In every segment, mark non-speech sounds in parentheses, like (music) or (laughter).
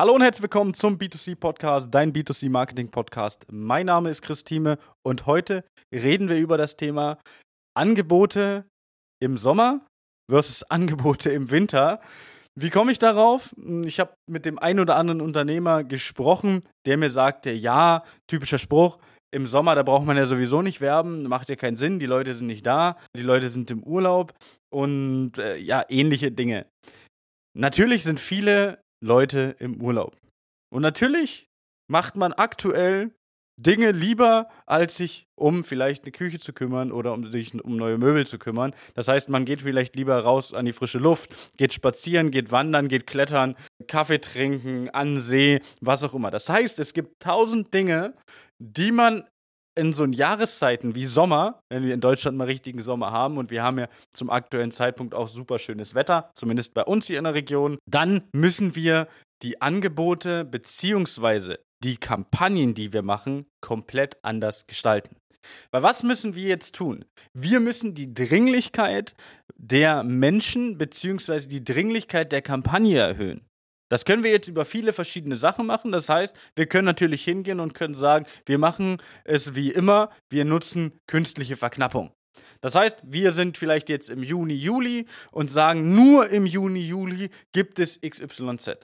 Hallo und herzlich willkommen zum B2C Podcast, dein B2C Marketing Podcast. Mein Name ist Chris Thieme und heute reden wir über das Thema Angebote im Sommer versus (laughs) Angebote im Winter. Wie komme ich darauf? Ich habe mit dem einen oder anderen Unternehmer gesprochen, der mir sagte, ja, typischer Spruch, im Sommer, da braucht man ja sowieso nicht werben, macht ja keinen Sinn, die Leute sind nicht da, die Leute sind im Urlaub und äh, ja, ähnliche Dinge. Natürlich sind viele Leute im Urlaub. Und natürlich macht man aktuell Dinge lieber, als sich um vielleicht eine Küche zu kümmern oder um sich um neue Möbel zu kümmern. Das heißt, man geht vielleicht lieber raus an die frische Luft, geht spazieren, geht wandern, geht klettern, Kaffee trinken, an See, was auch immer. Das heißt, es gibt tausend Dinge, die man in so Jahreszeiten wie Sommer, wenn wir in Deutschland mal richtigen Sommer haben und wir haben ja zum aktuellen Zeitpunkt auch super schönes Wetter, zumindest bei uns hier in der Region, dann müssen wir die Angebote beziehungsweise die Kampagnen, die wir machen, komplett anders gestalten. Weil was müssen wir jetzt tun? Wir müssen die Dringlichkeit der Menschen beziehungsweise die Dringlichkeit der Kampagne erhöhen. Das können wir jetzt über viele verschiedene Sachen machen. Das heißt, wir können natürlich hingehen und können sagen, wir machen es wie immer, wir nutzen künstliche Verknappung. Das heißt, wir sind vielleicht jetzt im Juni, Juli und sagen, nur im Juni, Juli gibt es XYZ.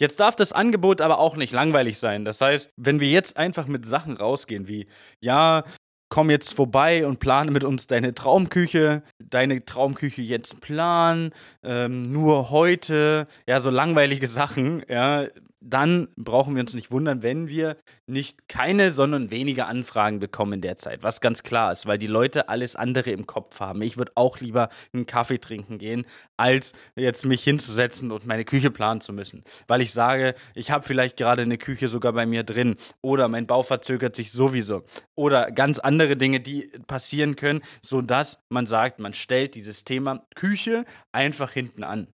Jetzt darf das Angebot aber auch nicht langweilig sein. Das heißt, wenn wir jetzt einfach mit Sachen rausgehen wie, ja, komm jetzt vorbei und plane mit uns deine Traumküche, deine Traumküche jetzt planen, ähm, nur heute, ja, so langweilige Sachen, ja, dann brauchen wir uns nicht wundern, wenn wir nicht keine, sondern weniger Anfragen bekommen in der Zeit. Was ganz klar ist, weil die Leute alles andere im Kopf haben. Ich würde auch lieber einen Kaffee trinken gehen, als jetzt mich hinzusetzen und meine Küche planen zu müssen. Weil ich sage, ich habe vielleicht gerade eine Küche sogar bei mir drin oder mein Bau verzögert sich sowieso. Oder ganz andere Dinge, die passieren können, sodass man sagt, man stellt dieses Thema Küche einfach hinten an.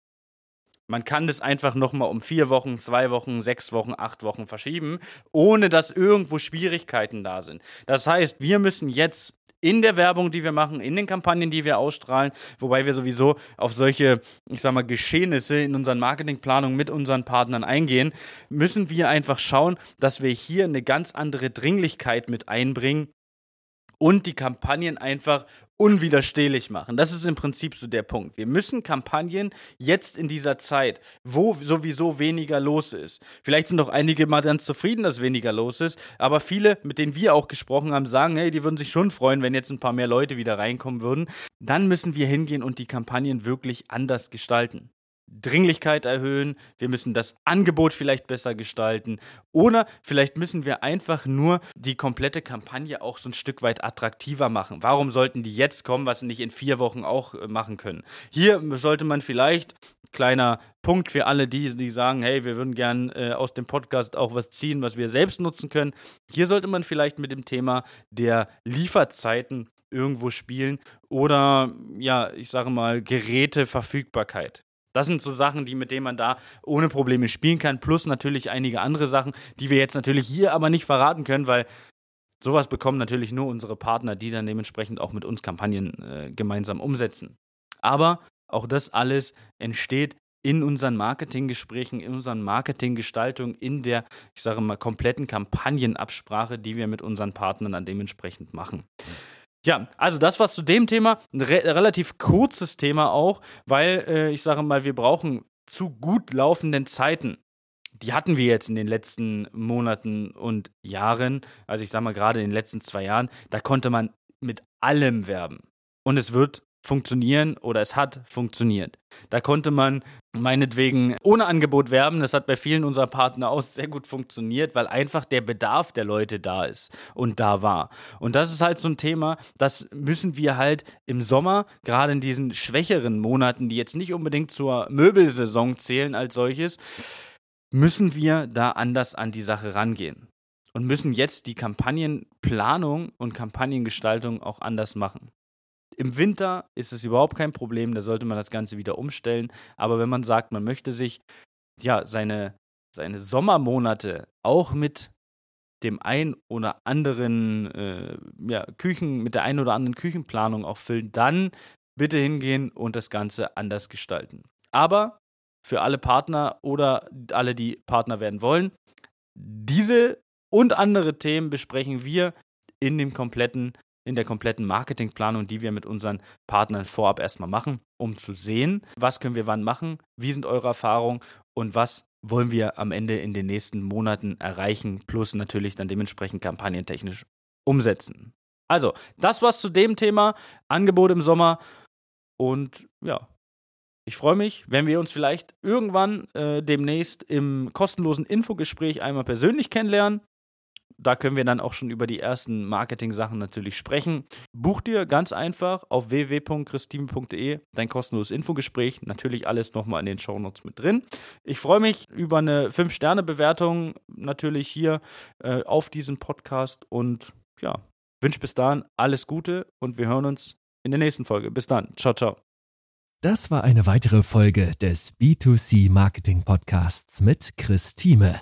Man kann das einfach nochmal um vier Wochen, zwei Wochen, sechs Wochen, acht Wochen verschieben, ohne dass irgendwo Schwierigkeiten da sind. Das heißt, wir müssen jetzt in der Werbung, die wir machen, in den Kampagnen, die wir ausstrahlen, wobei wir sowieso auf solche, ich sag mal, Geschehnisse in unseren Marketingplanungen mit unseren Partnern eingehen, müssen wir einfach schauen, dass wir hier eine ganz andere Dringlichkeit mit einbringen, und die Kampagnen einfach unwiderstehlich machen. Das ist im Prinzip so der Punkt. Wir müssen Kampagnen jetzt in dieser Zeit, wo sowieso weniger los ist. Vielleicht sind auch einige mal ganz zufrieden, dass weniger los ist, aber viele, mit denen wir auch gesprochen haben, sagen, hey, die würden sich schon freuen, wenn jetzt ein paar mehr Leute wieder reinkommen würden. Dann müssen wir hingehen und die Kampagnen wirklich anders gestalten. Dringlichkeit erhöhen, wir müssen das Angebot vielleicht besser gestalten oder vielleicht müssen wir einfach nur die komplette Kampagne auch so ein Stück weit attraktiver machen. Warum sollten die jetzt kommen, was sie nicht in vier Wochen auch äh, machen können? Hier sollte man vielleicht, kleiner Punkt für alle die, die sagen, hey, wir würden gern äh, aus dem Podcast auch was ziehen, was wir selbst nutzen können. Hier sollte man vielleicht mit dem Thema der Lieferzeiten irgendwo spielen oder ja, ich sage mal Geräteverfügbarkeit. Das sind so Sachen, die mit denen man da ohne Probleme spielen kann, plus natürlich einige andere Sachen, die wir jetzt natürlich hier aber nicht verraten können, weil sowas bekommen natürlich nur unsere Partner, die dann dementsprechend auch mit uns Kampagnen äh, gemeinsam umsetzen. Aber auch das alles entsteht in unseren Marketinggesprächen, in unseren Marketinggestaltungen, in der, ich sage mal, kompletten Kampagnenabsprache, die wir mit unseren Partnern dann dementsprechend machen. Ja, also das war zu dem Thema. Ein re relativ kurzes Thema auch, weil äh, ich sage mal, wir brauchen zu gut laufenden Zeiten. Die hatten wir jetzt in den letzten Monaten und Jahren. Also ich sage mal gerade in den letzten zwei Jahren. Da konnte man mit allem werben. Und es wird funktionieren oder es hat funktioniert. Da konnte man meinetwegen ohne Angebot werben. Das hat bei vielen unserer Partner auch sehr gut funktioniert, weil einfach der Bedarf der Leute da ist und da war. Und das ist halt so ein Thema, das müssen wir halt im Sommer, gerade in diesen schwächeren Monaten, die jetzt nicht unbedingt zur Möbelsaison zählen als solches, müssen wir da anders an die Sache rangehen und müssen jetzt die Kampagnenplanung und Kampagnengestaltung auch anders machen. Im Winter ist es überhaupt kein Problem, da sollte man das Ganze wieder umstellen. Aber wenn man sagt, man möchte sich ja seine, seine Sommermonate auch mit dem ein oder anderen äh, ja, Küchen, mit der ein oder anderen Küchenplanung auch füllen, dann bitte hingehen und das Ganze anders gestalten. Aber für alle Partner oder alle, die Partner werden wollen. Diese und andere Themen besprechen wir in dem kompletten in der kompletten Marketingplanung, die wir mit unseren Partnern vorab erstmal machen, um zu sehen, was können wir wann machen, wie sind eure Erfahrungen und was wollen wir am Ende in den nächsten Monaten erreichen, plus natürlich dann dementsprechend kampagnentechnisch umsetzen. Also, das war's zu dem Thema Angebot im Sommer und ja, ich freue mich, wenn wir uns vielleicht irgendwann äh, demnächst im kostenlosen Infogespräch einmal persönlich kennenlernen. Da können wir dann auch schon über die ersten Marketing-Sachen natürlich sprechen. Buch dir ganz einfach auf www.christine.de dein kostenloses Infogespräch. Natürlich alles nochmal in den Shownotes mit drin. Ich freue mich über eine 5-Sterne-Bewertung natürlich hier äh, auf diesem Podcast und ja, wünsche bis dahin alles Gute und wir hören uns in der nächsten Folge. Bis dann. Ciao, ciao. Das war eine weitere Folge des B2C Marketing Podcasts mit Chris Thieme.